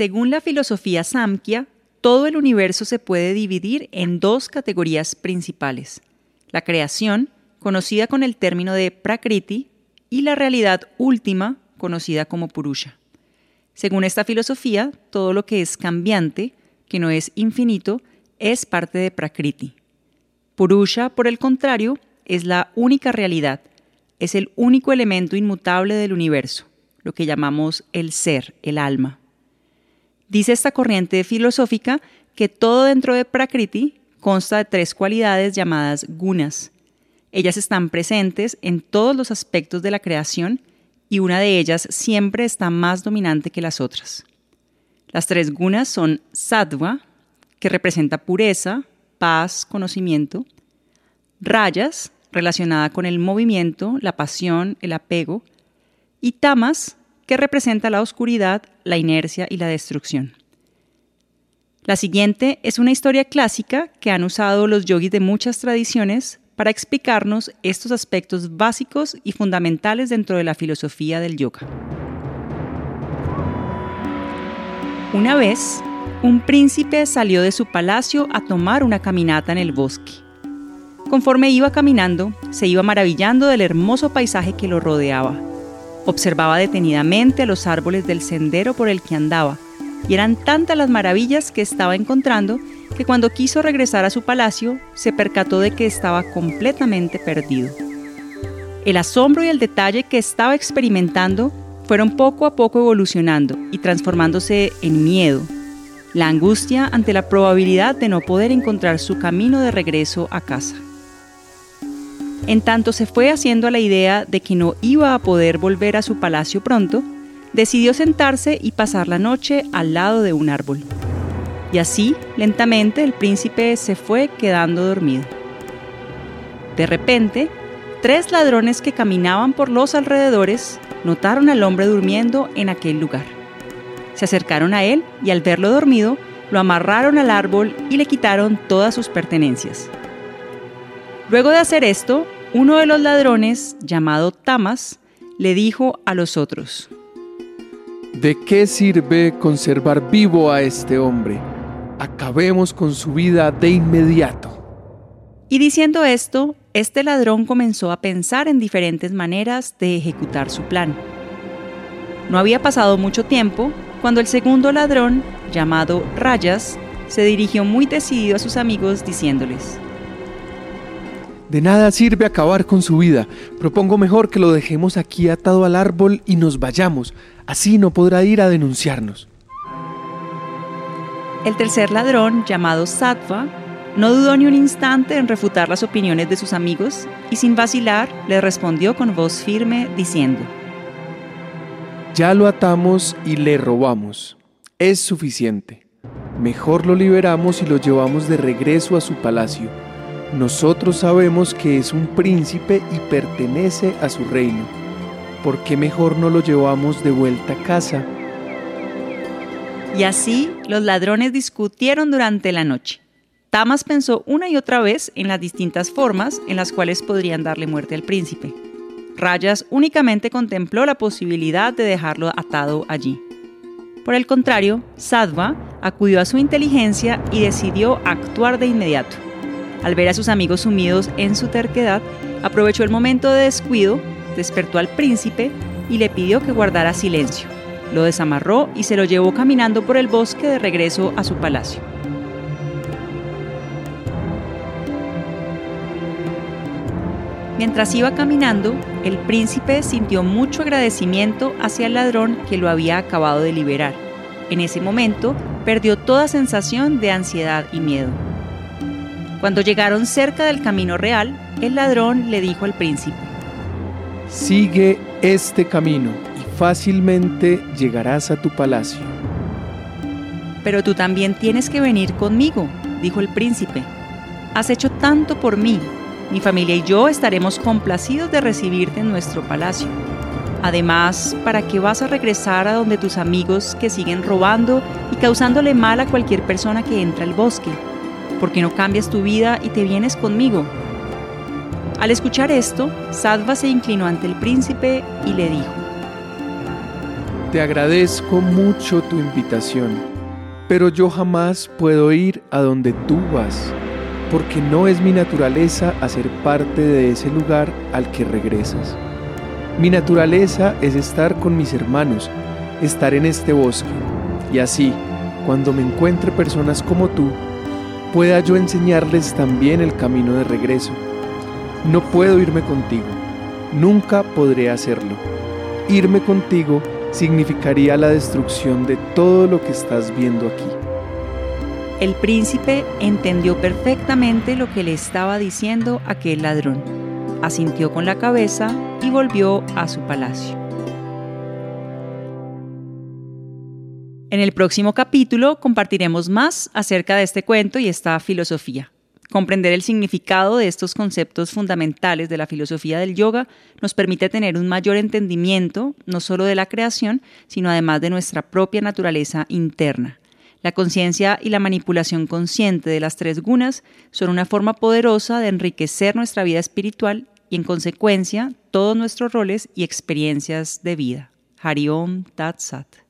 Según la filosofía Samkhya, todo el universo se puede dividir en dos categorías principales. La creación, conocida con el término de Prakriti, y la realidad última, conocida como Purusha. Según esta filosofía, todo lo que es cambiante, que no es infinito, es parte de Prakriti. Purusha, por el contrario, es la única realidad, es el único elemento inmutable del universo, lo que llamamos el ser, el alma. Dice esta corriente filosófica que todo dentro de Prakriti consta de tres cualidades llamadas gunas. Ellas están presentes en todos los aspectos de la creación y una de ellas siempre está más dominante que las otras. Las tres gunas son sattva, que representa pureza, paz, conocimiento, rayas, relacionada con el movimiento, la pasión, el apego, y tamas, que representa la oscuridad, la inercia y la destrucción. La siguiente es una historia clásica que han usado los yogis de muchas tradiciones para explicarnos estos aspectos básicos y fundamentales dentro de la filosofía del yoga. Una vez, un príncipe salió de su palacio a tomar una caminata en el bosque. Conforme iba caminando, se iba maravillando del hermoso paisaje que lo rodeaba Observaba detenidamente los árboles del sendero por el que andaba, y eran tantas las maravillas que estaba encontrando que cuando quiso regresar a su palacio se percató de que estaba completamente perdido. El asombro y el detalle que estaba experimentando fueron poco a poco evolucionando y transformándose en miedo, la angustia ante la probabilidad de no poder encontrar su camino de regreso a casa. En tanto se fue haciendo la idea de que no iba a poder volver a su palacio pronto, decidió sentarse y pasar la noche al lado de un árbol. Y así, lentamente, el príncipe se fue quedando dormido. De repente, tres ladrones que caminaban por los alrededores notaron al hombre durmiendo en aquel lugar. Se acercaron a él y al verlo dormido, lo amarraron al árbol y le quitaron todas sus pertenencias. Luego de hacer esto, uno de los ladrones, llamado Tamas, le dijo a los otros, ¿De qué sirve conservar vivo a este hombre? Acabemos con su vida de inmediato. Y diciendo esto, este ladrón comenzó a pensar en diferentes maneras de ejecutar su plan. No había pasado mucho tiempo cuando el segundo ladrón, llamado Rayas, se dirigió muy decidido a sus amigos diciéndoles, de nada sirve acabar con su vida. Propongo mejor que lo dejemos aquí atado al árbol y nos vayamos. Así no podrá ir a denunciarnos. El tercer ladrón, llamado Sattva, no dudó ni un instante en refutar las opiniones de sus amigos y sin vacilar le respondió con voz firme diciendo, Ya lo atamos y le robamos. Es suficiente. Mejor lo liberamos y lo llevamos de regreso a su palacio nosotros sabemos que es un príncipe y pertenece a su reino. ¿Por qué mejor no lo llevamos de vuelta a casa? Y así los ladrones discutieron durante la noche. Tamas pensó una y otra vez en las distintas formas en las cuales podrían darle muerte al príncipe. Rayas únicamente contempló la posibilidad de dejarlo atado allí. Por el contrario, Sadva acudió a su inteligencia y decidió actuar de inmediato. Al ver a sus amigos sumidos en su terquedad, aprovechó el momento de descuido, despertó al príncipe y le pidió que guardara silencio. Lo desamarró y se lo llevó caminando por el bosque de regreso a su palacio. Mientras iba caminando, el príncipe sintió mucho agradecimiento hacia el ladrón que lo había acabado de liberar. En ese momento, perdió toda sensación de ansiedad y miedo. Cuando llegaron cerca del camino real, el ladrón le dijo al príncipe, Sigue este camino y fácilmente llegarás a tu palacio. Pero tú también tienes que venir conmigo, dijo el príncipe. Has hecho tanto por mí mi familia y yo estaremos complacidos de recibirte en nuestro palacio. Además, ¿para qué vas a regresar a donde tus amigos que siguen robando y causándole mal a cualquier persona que entra al bosque? ¿Por qué no cambias tu vida y te vienes conmigo? Al escuchar esto, Sadva se inclinó ante el príncipe y le dijo, Te agradezco mucho tu invitación, pero yo jamás puedo ir a donde tú vas porque no es mi naturaleza hacer parte de ese lugar al que regresas. Mi naturaleza es estar con mis hermanos, estar en este bosque, y así, cuando me encuentre personas como tú, pueda yo enseñarles también el camino de regreso. No puedo irme contigo, nunca podré hacerlo. Irme contigo significaría la destrucción de todo lo que estás viendo aquí. El príncipe entendió perfectamente lo que le estaba diciendo aquel ladrón, asintió con la cabeza y volvió a su palacio. En el próximo capítulo compartiremos más acerca de este cuento y esta filosofía. Comprender el significado de estos conceptos fundamentales de la filosofía del yoga nos permite tener un mayor entendimiento no solo de la creación, sino además de nuestra propia naturaleza interna. La conciencia y la manipulación consciente de las tres gunas son una forma poderosa de enriquecer nuestra vida espiritual y, en consecuencia, todos nuestros roles y experiencias de vida. Hariom Tat Sat.